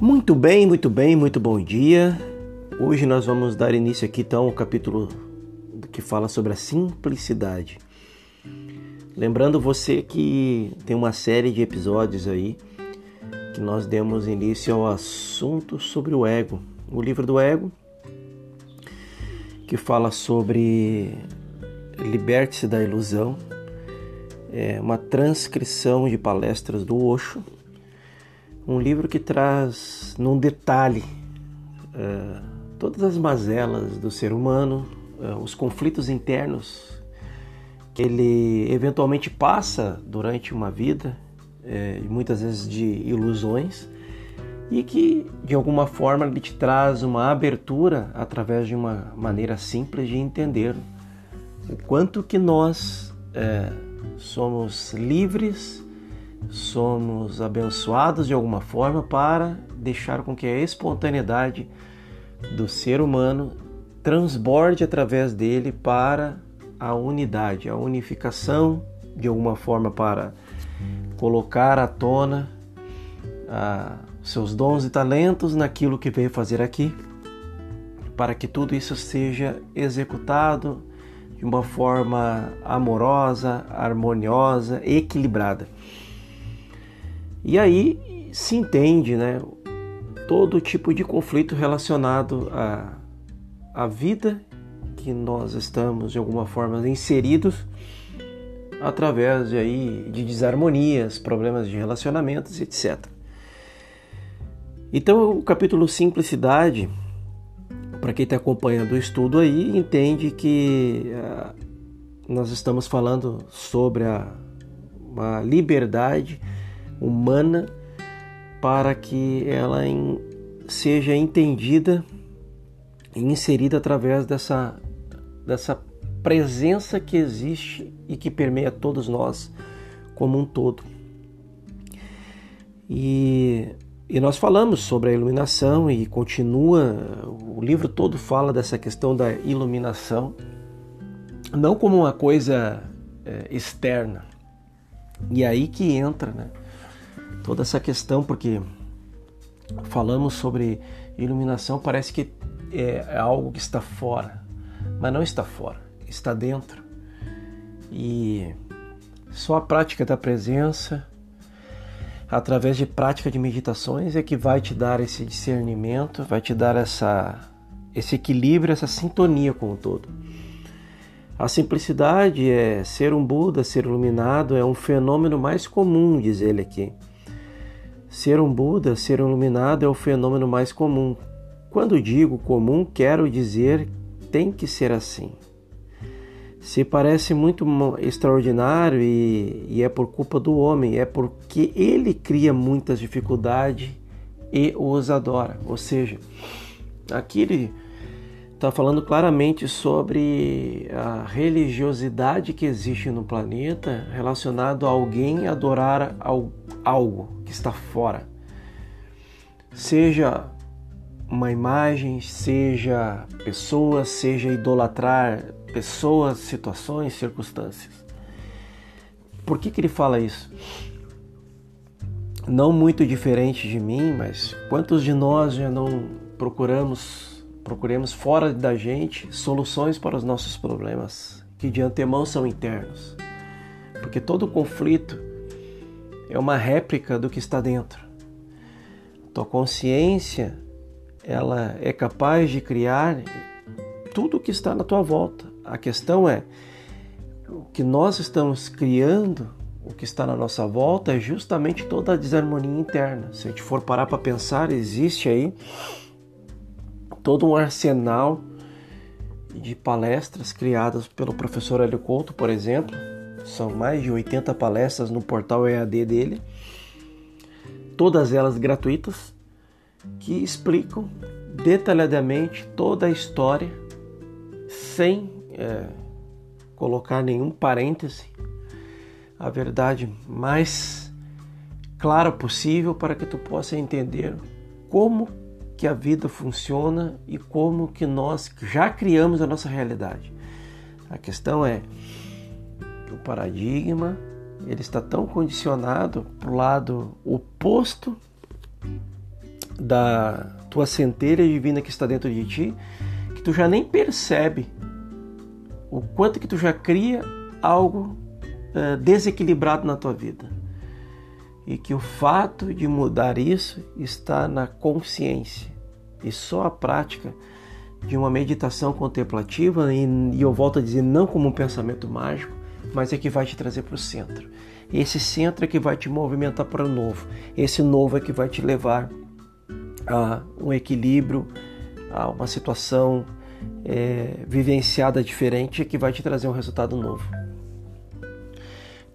Muito bem, muito bem, muito bom dia. Hoje nós vamos dar início aqui então ao capítulo que fala sobre a simplicidade. Lembrando você que tem uma série de episódios aí que nós demos início ao assunto sobre o ego. O livro do ego que fala sobre liberte-se da ilusão. É uma transcrição de palestras do Osho um livro que traz num detalhe uh, todas as mazelas do ser humano, uh, os conflitos internos que ele eventualmente passa durante uma vida, uh, muitas vezes de ilusões, e que de alguma forma ele te traz uma abertura através de uma maneira simples de entender o quanto que nós somos livres somos abençoados de alguma forma para deixar com que a espontaneidade do ser humano transborde através dele para a unidade, a unificação de alguma forma para colocar à tona ah, seus dons e talentos naquilo que veio fazer aqui, para que tudo isso seja executado de uma forma amorosa, harmoniosa, equilibrada. E aí se entende né, todo tipo de conflito relacionado à, à vida que nós estamos de alguma forma inseridos através de, aí, de desarmonias, problemas de relacionamentos, etc. Então o capítulo Simplicidade, para quem está acompanhando o estudo aí, entende que uh, nós estamos falando sobre a, uma liberdade humana para que ela em, seja entendida e inserida através dessa, dessa presença que existe e que permeia todos nós como um todo. E, e nós falamos sobre a iluminação e continua, o livro todo fala dessa questão da iluminação, não como uma coisa é, externa. E aí que entra, né? Toda essa questão, porque falamos sobre iluminação, parece que é algo que está fora, mas não está fora, está dentro. E só a prática da presença, através de prática de meditações, é que vai te dar esse discernimento, vai te dar essa, esse equilíbrio, essa sintonia com o todo. A simplicidade é ser um Buda, ser iluminado, é um fenômeno mais comum, diz ele aqui. Ser um Buda, ser um iluminado é o fenômeno mais comum. Quando digo comum, quero dizer tem que ser assim. Se parece muito extraordinário e, e é por culpa do homem, é porque ele cria muitas dificuldades e os adora. Ou seja, aqui ele está falando claramente sobre a religiosidade que existe no planeta relacionado a alguém adorar algo que está fora. Seja uma imagem, seja pessoas, seja idolatrar pessoas, situações, circunstâncias. Por que, que ele fala isso? Não muito diferente de mim, mas quantos de nós já não procuramos, procuremos fora da gente soluções para os nossos problemas, que de antemão são internos? Porque todo conflito é uma réplica do que está dentro. Tua consciência, ela é capaz de criar tudo o que está na tua volta. A questão é o que nós estamos criando, o que está na nossa volta é justamente toda a desarmonia interna. Se a gente for parar para pensar, existe aí todo um arsenal de palestras criadas pelo professor Hélio Couto, por exemplo, são mais de 80 palestras no portal EAD dele, todas elas gratuitas, que explicam detalhadamente toda a história, sem é, colocar nenhum parêntese, a verdade mais clara possível para que tu possa entender como que a vida funciona e como que nós já criamos a nossa realidade. A questão é o paradigma ele está tão condicionado para o lado oposto da tua centelha divina que está dentro de ti, que tu já nem percebe o quanto que tu já cria algo é, desequilibrado na tua vida. E que o fato de mudar isso está na consciência. E só a prática de uma meditação contemplativa, e, e eu volto a dizer, não como um pensamento mágico, mas é que vai te trazer para o centro. Esse centro é que vai te movimentar para o novo. Esse novo é que vai te levar a um equilíbrio, a uma situação é, vivenciada diferente, que vai te trazer um resultado novo.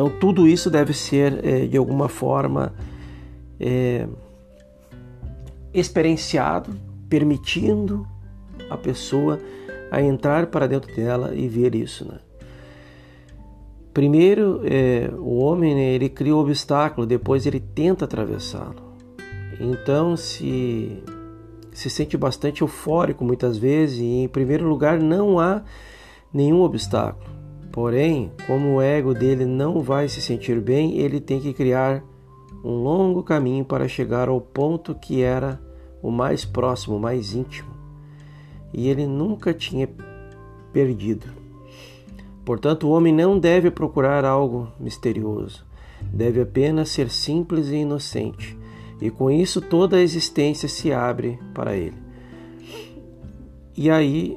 Então, tudo isso deve ser, é, de alguma forma, é, experienciado, permitindo a pessoa a entrar para dentro dela e ver isso. Né? Primeiro, é, o homem né, ele cria o um obstáculo, depois ele tenta atravessá-lo. Então, se se sente bastante eufórico muitas vezes e, em primeiro lugar, não há nenhum obstáculo. Porém, como o ego dele não vai se sentir bem, ele tem que criar um longo caminho para chegar ao ponto que era o mais próximo, o mais íntimo. E ele nunca tinha perdido. Portanto, o homem não deve procurar algo misterioso, deve apenas ser simples e inocente, e com isso toda a existência se abre para ele. E aí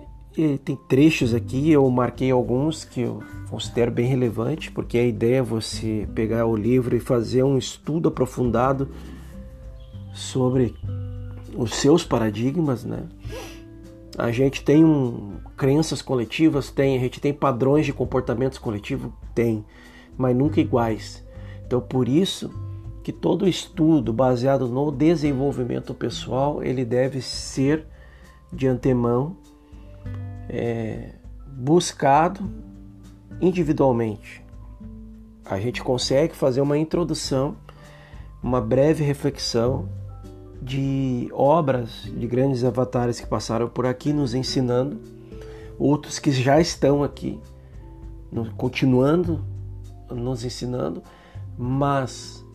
tem trechos aqui, eu marquei alguns que eu considero bem relevantes, porque a ideia é você pegar o livro e fazer um estudo aprofundado sobre os seus paradigmas, né? A gente tem um, crenças coletivas, tem, a gente tem padrões de comportamentos coletivos, tem, mas nunca iguais. Então, por isso que todo estudo baseado no desenvolvimento pessoal, ele deve ser de antemão é, buscado individualmente. A gente consegue fazer uma introdução, uma breve reflexão de obras de grandes avatares que passaram por aqui nos ensinando, outros que já estão aqui, continuando nos ensinando, mas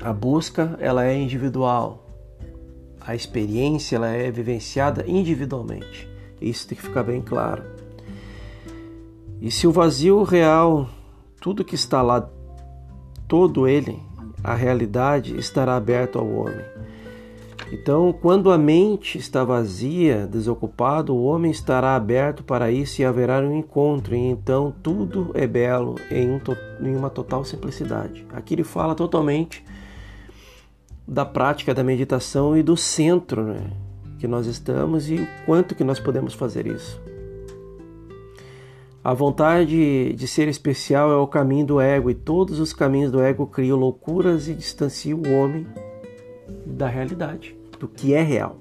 a busca ela é individual, a experiência ela é vivenciada individualmente. Isso tem que ficar bem claro. E se o vazio real, tudo que está lá, todo ele, a realidade, estará aberto ao homem. Então, quando a mente está vazia, desocupada, o homem estará aberto para isso e haverá um encontro, e então tudo é belo em, um, em uma total simplicidade. Aqui ele fala totalmente da prática da meditação e do centro né, que nós estamos e o quanto que nós podemos fazer isso. A vontade de ser especial é o caminho do ego, e todos os caminhos do ego criam loucuras e distanciam o homem da realidade, do que é real,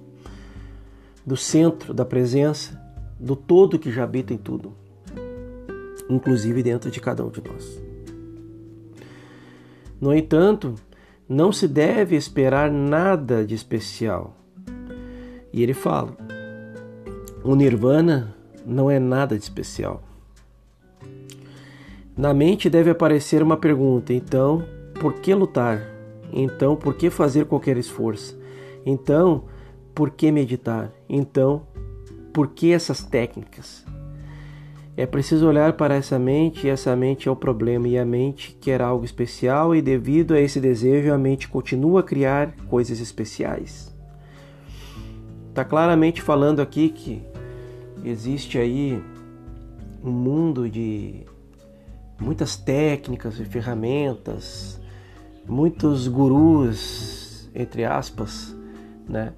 do centro, da presença, do todo que já habita em tudo, inclusive dentro de cada um de nós. No entanto, não se deve esperar nada de especial. E ele fala: o nirvana não é nada de especial. Na mente deve aparecer uma pergunta: então, por que lutar? Então, por que fazer qualquer esforço? Então, por que meditar? Então, por que essas técnicas? É preciso olhar para essa mente e essa mente é o problema e a mente quer algo especial e devido a esse desejo a mente continua a criar coisas especiais. Está claramente falando aqui que existe aí um mundo de muitas técnicas e ferramentas, muitos gurus, entre aspas, né?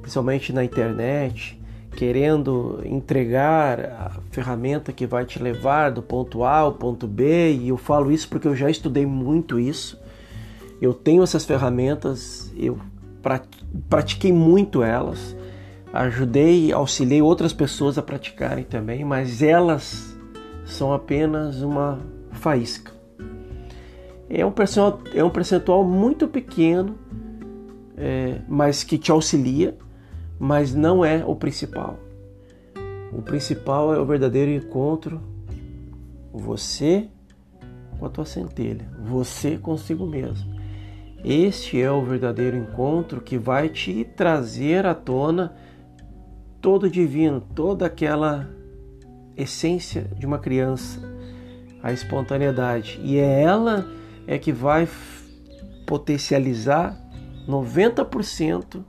principalmente na internet, querendo entregar a ferramenta que vai te levar do ponto A ao ponto B, e eu falo isso porque eu já estudei muito isso. Eu tenho essas ferramentas, eu pratiquei muito elas, ajudei, auxiliei outras pessoas a praticarem também, mas elas são apenas uma faísca. É um percentual, é um percentual muito pequeno, é, mas que te auxilia, mas não é o principal. O principal é o verdadeiro encontro, você com a tua centelha, você consigo mesmo. Este é o verdadeiro encontro que vai te trazer à tona todo divino, toda aquela essência de uma criança, a espontaneidade. E é ela é que vai potencializar 90%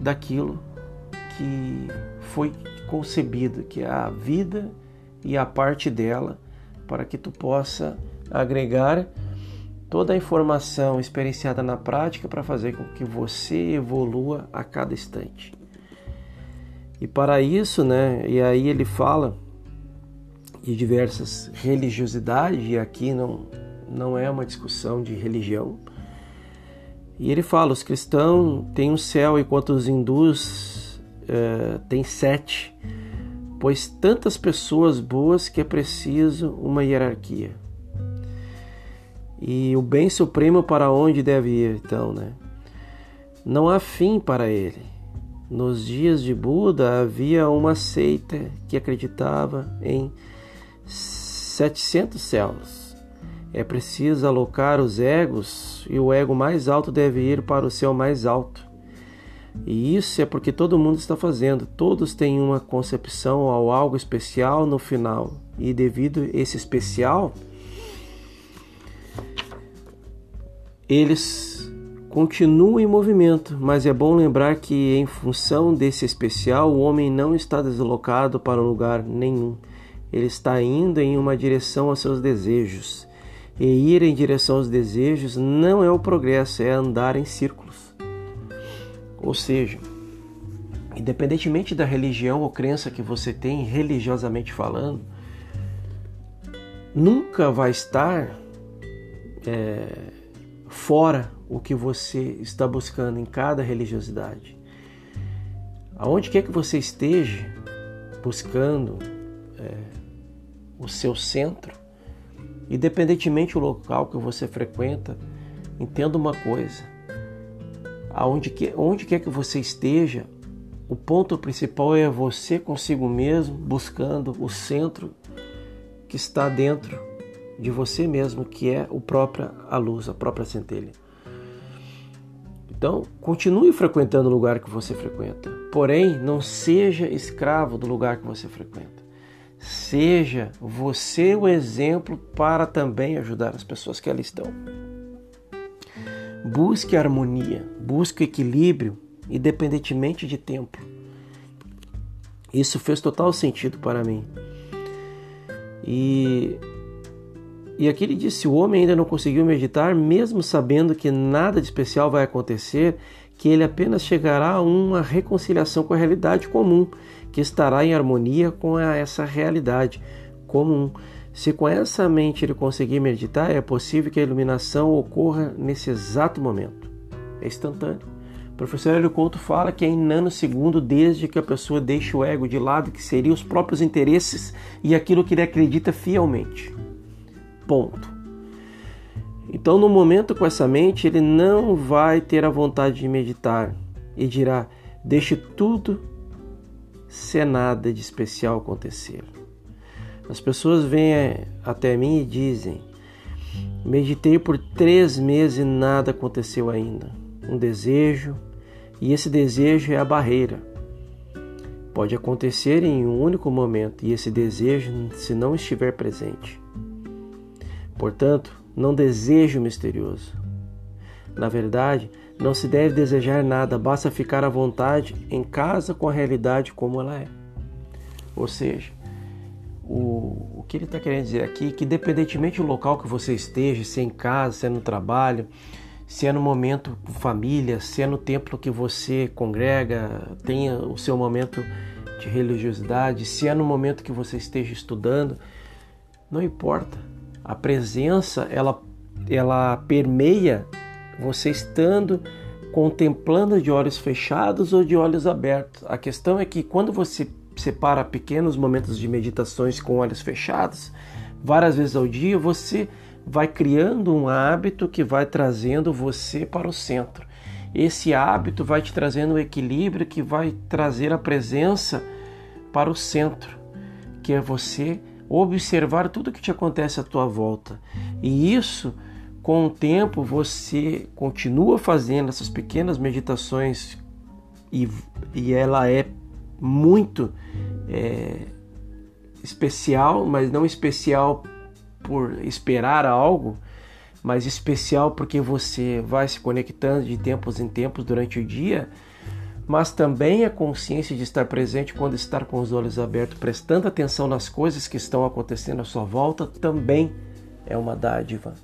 daquilo que foi concebido, que é a vida e a parte dela, para que tu possa agregar toda a informação experienciada na prática para fazer com que você evolua a cada instante. E para isso, né, e aí ele fala de diversas religiosidades, e aqui não, não é uma discussão de religião. E ele fala: os cristãos têm um céu, enquanto os hindus é, têm sete, pois tantas pessoas boas que é preciso uma hierarquia. E o bem supremo para onde deve ir, então, né? Não há fim para ele. Nos dias de Buda havia uma seita que acreditava em 700 céus. É preciso alocar os egos e o ego mais alto deve ir para o céu mais alto. E isso é porque todo mundo está fazendo, todos têm uma concepção ou algo especial no final. E devido a esse especial, eles continuam em movimento, mas é bom lembrar que, em função desse especial, o homem não está deslocado para lugar nenhum ele está indo em uma direção aos seus desejos. E ir em direção aos desejos não é o progresso, é andar em círculos. Ou seja, independentemente da religião ou crença que você tem, religiosamente falando, nunca vai estar é, fora o que você está buscando em cada religiosidade. Aonde quer que você esteja buscando é, o seu centro, independentemente do local que você frequenta, entenda uma coisa: aonde que, onde quer que você esteja, o ponto principal é você consigo mesmo, buscando o centro que está dentro de você mesmo, que é o própria a luz, a própria centelha. Então, continue frequentando o lugar que você frequenta, porém não seja escravo do lugar que você frequenta. Seja você o exemplo para também ajudar as pessoas que ali estão. Busque harmonia, busque equilíbrio, independentemente de tempo. Isso fez total sentido para mim. E, e aqui ele disse: o homem ainda não conseguiu meditar, mesmo sabendo que nada de especial vai acontecer, que ele apenas chegará a uma reconciliação com a realidade comum que estará em harmonia com essa realidade comum. Se com essa mente ele conseguir meditar, é possível que a iluminação ocorra nesse exato momento. É instantâneo. O professor Hélio Couto fala que é em nanosegundo desde que a pessoa deixa o ego de lado, que seria os próprios interesses e aquilo que ele acredita fielmente. Ponto. Então, no momento com essa mente, ele não vai ter a vontade de meditar e dirá: deixe tudo se nada de especial acontecer. As pessoas vêm até mim e dizem: Meditei por três meses e nada aconteceu ainda. Um desejo, e esse desejo é a barreira. Pode acontecer em um único momento, e esse desejo, se não estiver presente. Portanto, não desejo misterioso. Na verdade, não se deve desejar nada, basta ficar à vontade em casa com a realidade como ela é. Ou seja, o, o que ele está querendo dizer aqui é que, independentemente do local que você esteja, se é em casa, se é no trabalho, se é no momento com família, se é no templo que você congrega, tenha o seu momento de religiosidade, se é no momento que você esteja estudando, não importa. A presença ela, ela permeia você estando contemplando de olhos fechados ou de olhos abertos. A questão é que quando você separa pequenos momentos de meditações com olhos fechados, várias vezes ao dia, você vai criando um hábito que vai trazendo você para o centro. Esse hábito vai te trazendo o equilíbrio que vai trazer a presença para o centro, que é você observar tudo que te acontece à tua volta. E isso com o tempo você continua fazendo essas pequenas meditações e, e ela é muito é, especial, mas não especial por esperar algo, mas especial porque você vai se conectando de tempos em tempos durante o dia, mas também a consciência de estar presente quando estar com os olhos abertos, prestando atenção nas coisas que estão acontecendo à sua volta, também é uma dádiva.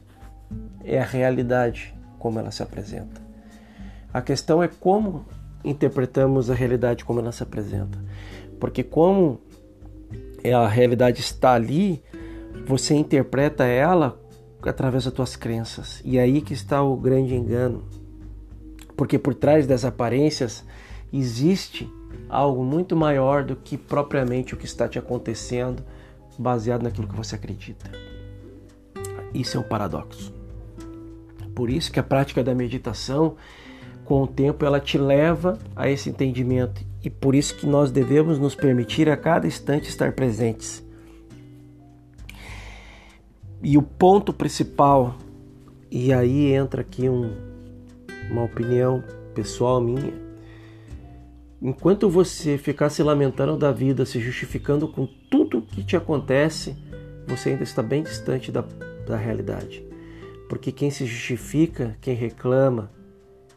É a realidade como ela se apresenta. A questão é como interpretamos a realidade como ela se apresenta. Porque como a realidade está ali, você interpreta ela através das tuas crenças. E aí que está o grande engano. Porque por trás das aparências existe algo muito maior do que propriamente o que está te acontecendo, baseado naquilo que você acredita. Isso é um paradoxo. Por isso que a prática da meditação, com o tempo, ela te leva a esse entendimento. E por isso que nós devemos nos permitir a cada instante estar presentes. E o ponto principal, e aí entra aqui um, uma opinião pessoal minha, enquanto você ficar se lamentando da vida, se justificando com tudo que te acontece, você ainda está bem distante da, da realidade. Porque quem se justifica, quem reclama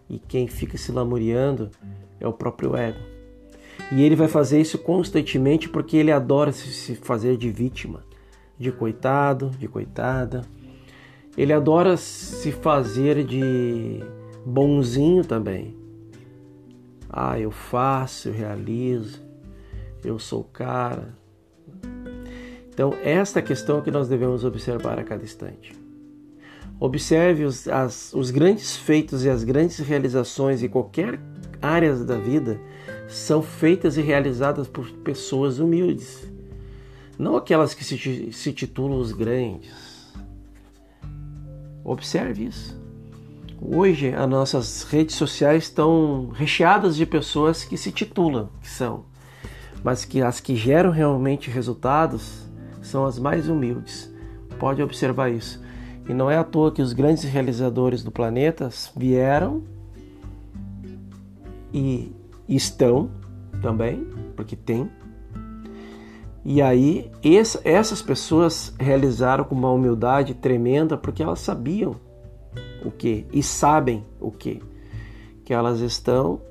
e quem fica se lamuriando é o próprio ego. E ele vai fazer isso constantemente porque ele adora se fazer de vítima, de coitado, de coitada. Ele adora se fazer de bonzinho também. Ah, eu faço, eu realizo, eu sou o cara. Então, esta questão é que nós devemos observar a cada instante. Observe os, as, os grandes feitos e as grandes realizações em qualquer área da vida são feitas e realizadas por pessoas humildes, não aquelas que se, se titulam os grandes. Observe isso. Hoje as nossas redes sociais estão recheadas de pessoas que se titulam, que são, mas que as que geram realmente resultados são as mais humildes. Pode observar isso. E não é à toa que os grandes realizadores do planeta vieram e estão também, porque tem. E aí essas pessoas realizaram com uma humildade tremenda porque elas sabiam o que e sabem o que que elas estão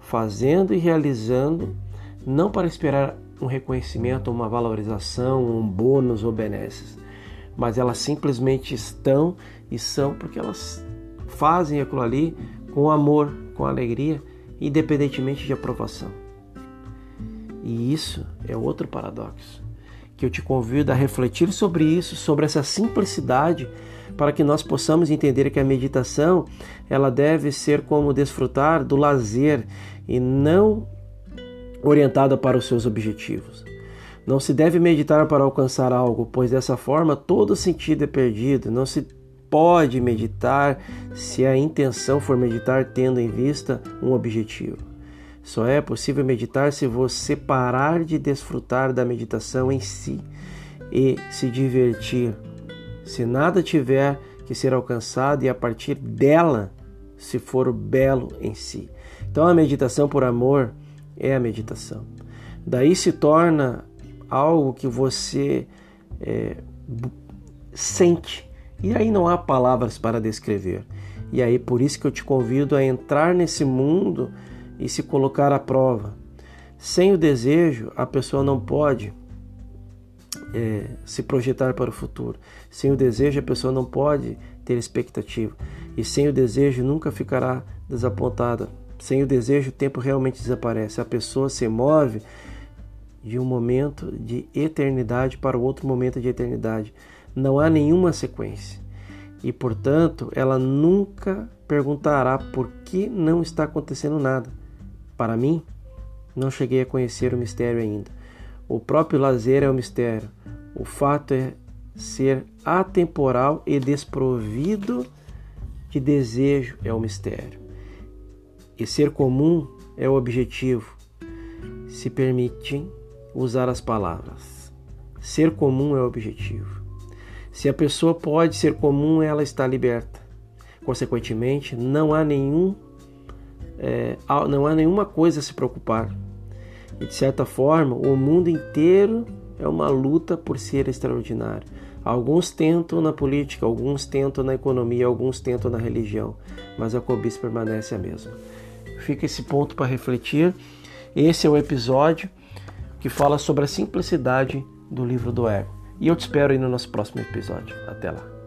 fazendo e realizando não para esperar um reconhecimento, uma valorização, um bônus ou benesses, mas elas simplesmente estão e são porque elas fazem aquilo ali com amor, com alegria, independentemente de aprovação. E isso é outro paradoxo, que eu te convido a refletir sobre isso, sobre essa simplicidade, para que nós possamos entender que a meditação, ela deve ser como desfrutar do lazer e não orientada para os seus objetivos. Não se deve meditar para alcançar algo, pois dessa forma todo sentido é perdido. Não se pode meditar se a intenção for meditar tendo em vista um objetivo. Só é possível meditar se você parar de desfrutar da meditação em si e se divertir. Se nada tiver que ser alcançado e a partir dela se for o belo em si. Então a meditação por amor é a meditação. Daí se torna algo que você é, sente. E aí não há palavras para descrever. E aí por isso que eu te convido a entrar nesse mundo e se colocar à prova. Sem o desejo, a pessoa não pode é, se projetar para o futuro. Sem o desejo, a pessoa não pode ter expectativa. E sem o desejo, nunca ficará desapontada. Sem o desejo, o tempo realmente desaparece. A pessoa se move de um momento de eternidade para outro momento de eternidade. Não há nenhuma sequência. E, portanto, ela nunca perguntará por que não está acontecendo nada. Para mim, não cheguei a conhecer o mistério ainda. O próprio lazer é o mistério. O fato é ser atemporal e desprovido de desejo é o mistério. E ser comum é o objetivo. Se permitem usar as palavras. Ser comum é o objetivo. Se a pessoa pode ser comum, ela está liberta. Consequentemente, não há nenhum é, não há nenhuma coisa a se preocupar. E de certa forma, o mundo inteiro é uma luta por ser extraordinário. Alguns tentam na política, alguns tentam na economia, alguns tentam na religião, mas a cobiça permanece a mesma. Fica esse ponto para refletir. Esse é o episódio que fala sobre a simplicidade do livro do ego. E eu te espero aí no nosso próximo episódio. Até lá.